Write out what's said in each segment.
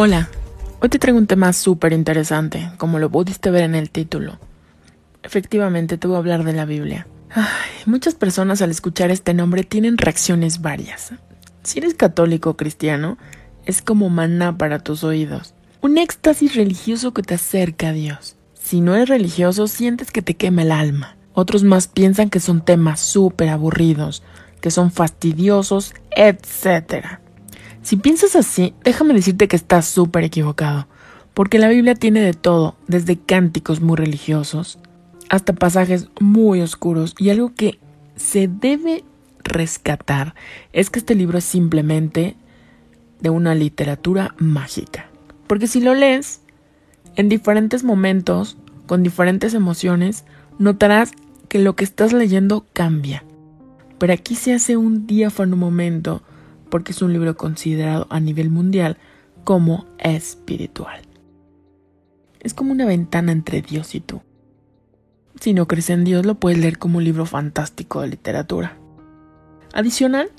Hola, hoy te traigo un tema súper interesante, como lo pudiste ver en el título. Efectivamente, te voy a hablar de la Biblia. Muchas personas al escuchar este nombre tienen reacciones varias. Si eres católico o cristiano, es como maná para tus oídos. Un éxtasis religioso que te acerca a Dios. Si no eres religioso, sientes que te quema el alma. Otros más piensan que son temas súper aburridos, que son fastidiosos, etc. Si piensas así, déjame decirte que estás súper equivocado, porque la Biblia tiene de todo, desde cánticos muy religiosos hasta pasajes muy oscuros y algo que se debe rescatar es que este libro es simplemente de una literatura mágica. Porque si lo lees, en diferentes momentos, con diferentes emociones, notarás que lo que estás leyendo cambia. Pero aquí se hace un diáfano momento porque es un libro considerado a nivel mundial como espiritual. Es como una ventana entre Dios y tú. Si no crees en Dios, lo puedes leer como un libro fantástico de literatura. Adicional,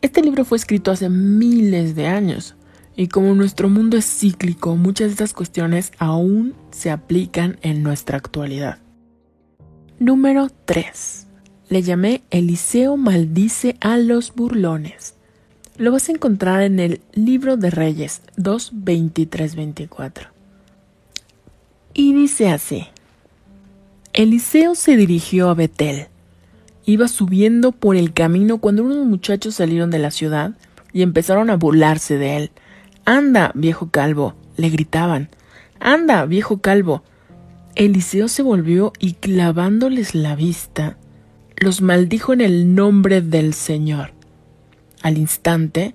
este libro fue escrito hace miles de años, y como nuestro mundo es cíclico, muchas de estas cuestiones aún se aplican en nuestra actualidad. Número 3. Le llamé Eliseo maldice a los burlones. Lo vas a encontrar en el Libro de Reyes 2, 24 Y dice así. Eliseo se dirigió a Betel. Iba subiendo por el camino cuando unos muchachos salieron de la ciudad y empezaron a burlarse de él. Anda, viejo calvo, le gritaban. Anda, viejo calvo. Eliseo se volvió y clavándoles la vista, los maldijo en el nombre del Señor al instante,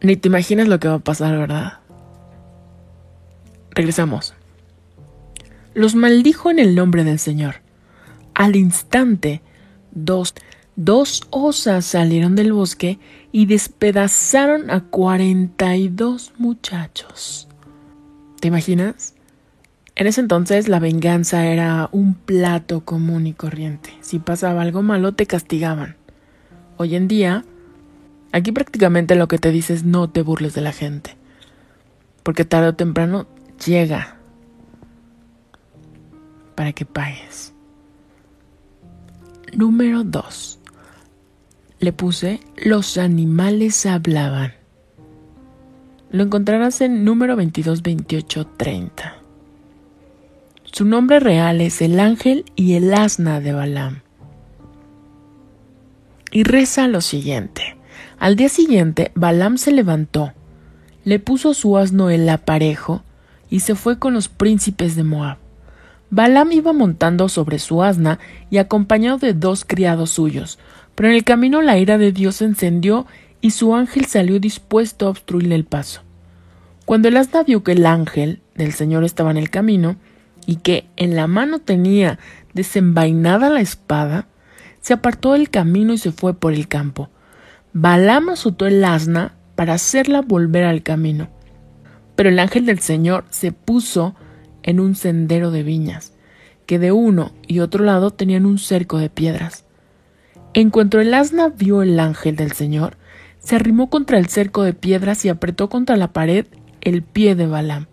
ni te imaginas lo que va a pasar, ¿verdad? Regresamos. Los maldijo en el nombre del Señor. Al instante, dos, dos osas salieron del bosque y despedazaron a cuarenta y dos muchachos. ¿Te imaginas? En ese entonces la venganza era un plato común y corriente. Si pasaba algo malo te castigaban. Hoy en día, aquí prácticamente lo que te dice es no te burles de la gente. Porque tarde o temprano llega para que pagues. Número 2. Le puse los animales hablaban. Lo encontrarás en número 22, 28, 30. Su nombre real es el ángel y el asna de Balaam y reza lo siguiente. Al día siguiente, Balaam se levantó, le puso su asno el aparejo y se fue con los príncipes de Moab. Balaam iba montando sobre su asna y acompañado de dos criados suyos, pero en el camino la ira de Dios se encendió y su ángel salió dispuesto a obstruirle el paso. Cuando el asna vio que el ángel del Señor estaba en el camino y que en la mano tenía desenvainada la espada, se apartó del camino y se fue por el campo. Balaam azotó el asna para hacerla volver al camino. Pero el ángel del Señor se puso en un sendero de viñas, que de uno y otro lado tenían un cerco de piedras. En cuanto el asna vio el ángel del Señor, se arrimó contra el cerco de piedras y apretó contra la pared el pie de Balaam,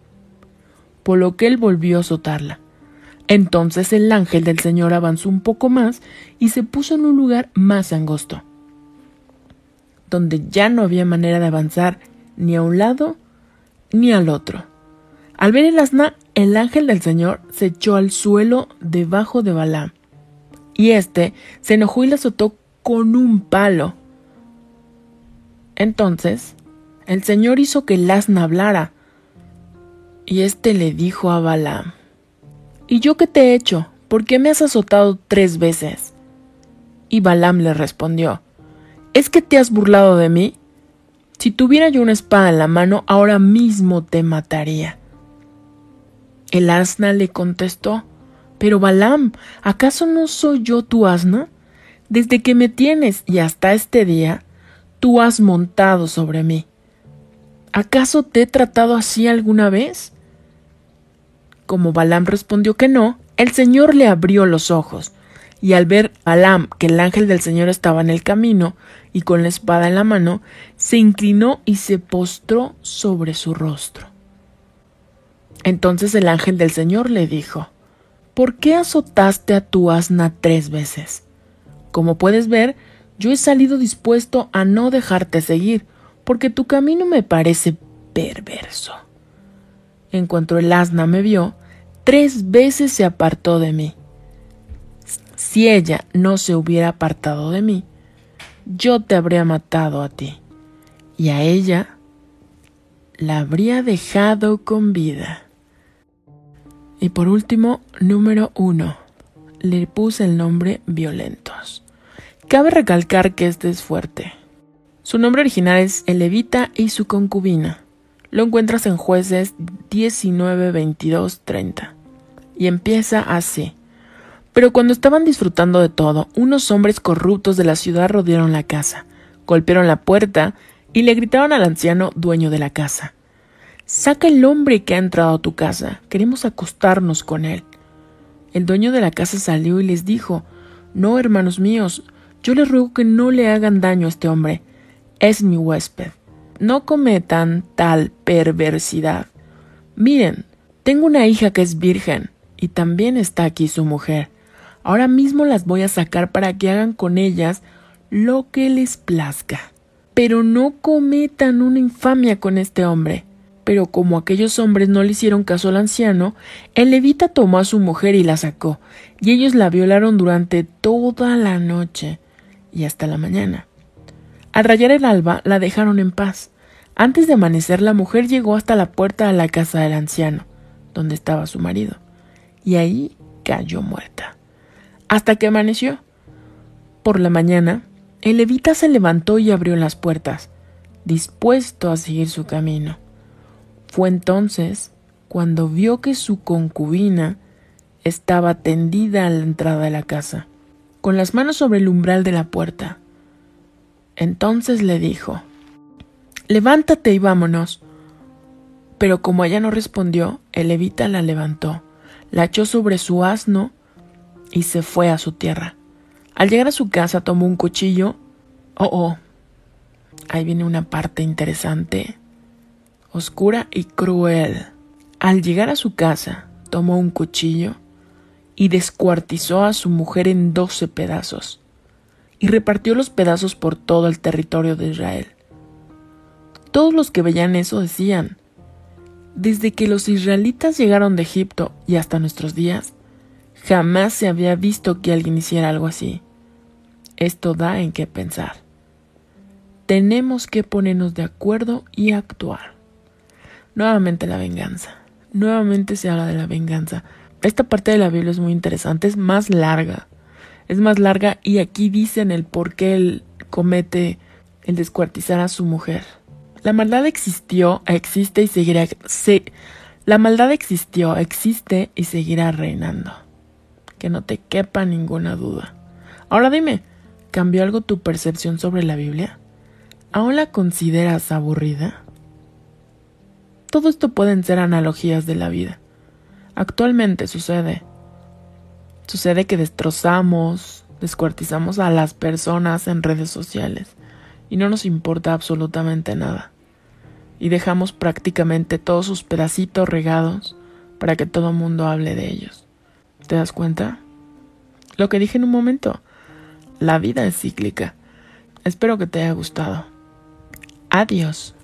por lo que él volvió a azotarla. Entonces el ángel del Señor avanzó un poco más y se puso en un lugar más angosto, donde ya no había manera de avanzar ni a un lado ni al otro. Al ver el asna, el ángel del Señor se echó al suelo debajo de Balaam, y éste se enojó y le azotó con un palo. Entonces, el Señor hizo que el asna hablara, y éste le dijo a Balaam, ¿Y yo qué te he hecho? ¿Por qué me has azotado tres veces? Y Balaam le respondió, ¿Es que te has burlado de mí? Si tuviera yo una espada en la mano, ahora mismo te mataría. El asna le contestó, Pero Balaam, ¿acaso no soy yo tu asna? Desde que me tienes y hasta este día, tú has montado sobre mí. ¿Acaso te he tratado así alguna vez? Como Balaam respondió que no, el Señor le abrió los ojos, y al ver Balaam que el ángel del Señor estaba en el camino y con la espada en la mano, se inclinó y se postró sobre su rostro. Entonces el ángel del Señor le dijo, ¿Por qué azotaste a tu asna tres veces? Como puedes ver, yo he salido dispuesto a no dejarte seguir, porque tu camino me parece perverso. En cuanto el asna me vio, tres veces se apartó de mí. Si ella no se hubiera apartado de mí, yo te habría matado a ti, y a ella la habría dejado con vida. Y por último, número uno, le puse el nombre Violentos. Cabe recalcar que este es fuerte. Su nombre original es Elevita y su concubina. Lo encuentras en jueces 19, 22, 30. Y empieza así. Pero cuando estaban disfrutando de todo, unos hombres corruptos de la ciudad rodearon la casa, golpearon la puerta y le gritaron al anciano dueño de la casa. Saca el hombre que ha entrado a tu casa, queremos acostarnos con él. El dueño de la casa salió y les dijo, No, hermanos míos, yo les ruego que no le hagan daño a este hombre. Es mi huésped. No cometan tal perversidad. Miren, tengo una hija que es virgen, y también está aquí su mujer. Ahora mismo las voy a sacar para que hagan con ellas lo que les plazca. Pero no cometan una infamia con este hombre. Pero como aquellos hombres no le hicieron caso al anciano, el levita tomó a su mujer y la sacó, y ellos la violaron durante toda la noche y hasta la mañana. Al rayar el alba la dejaron en paz. Antes de amanecer la mujer llegó hasta la puerta de la casa del anciano, donde estaba su marido, y ahí cayó muerta. Hasta que amaneció. Por la mañana, el levita se levantó y abrió las puertas, dispuesto a seguir su camino. Fue entonces cuando vio que su concubina estaba tendida a la entrada de la casa con las manos sobre el umbral de la puerta. Entonces le dijo, Levántate y vámonos. Pero como ella no respondió, el levita la levantó, la echó sobre su asno y se fue a su tierra. Al llegar a su casa tomó un cuchillo. Oh, oh. Ahí viene una parte interesante, oscura y cruel. Al llegar a su casa, tomó un cuchillo y descuartizó a su mujer en doce pedazos, y repartió los pedazos por todo el territorio de Israel. Todos los que veían eso decían, desde que los israelitas llegaron de Egipto y hasta nuestros días, jamás se había visto que alguien hiciera algo así. Esto da en qué pensar. Tenemos que ponernos de acuerdo y actuar. Nuevamente la venganza. Nuevamente se habla de la venganza esta parte de la Biblia es muy interesante, es más larga. Es más larga y aquí dicen el por qué él comete el descuartizar a su mujer. La maldad existió, existe y seguirá. la maldad existió, existe y seguirá reinando. Que no te quepa ninguna duda. Ahora dime, ¿cambió algo tu percepción sobre la Biblia? ¿Aún la consideras aburrida? Todo esto pueden ser analogías de la vida. Actualmente sucede. Sucede que destrozamos, descuartizamos a las personas en redes sociales y no nos importa absolutamente nada. Y dejamos prácticamente todos sus pedacitos regados para que todo el mundo hable de ellos. ¿Te das cuenta? Lo que dije en un momento, la vida es cíclica. Espero que te haya gustado. Adiós.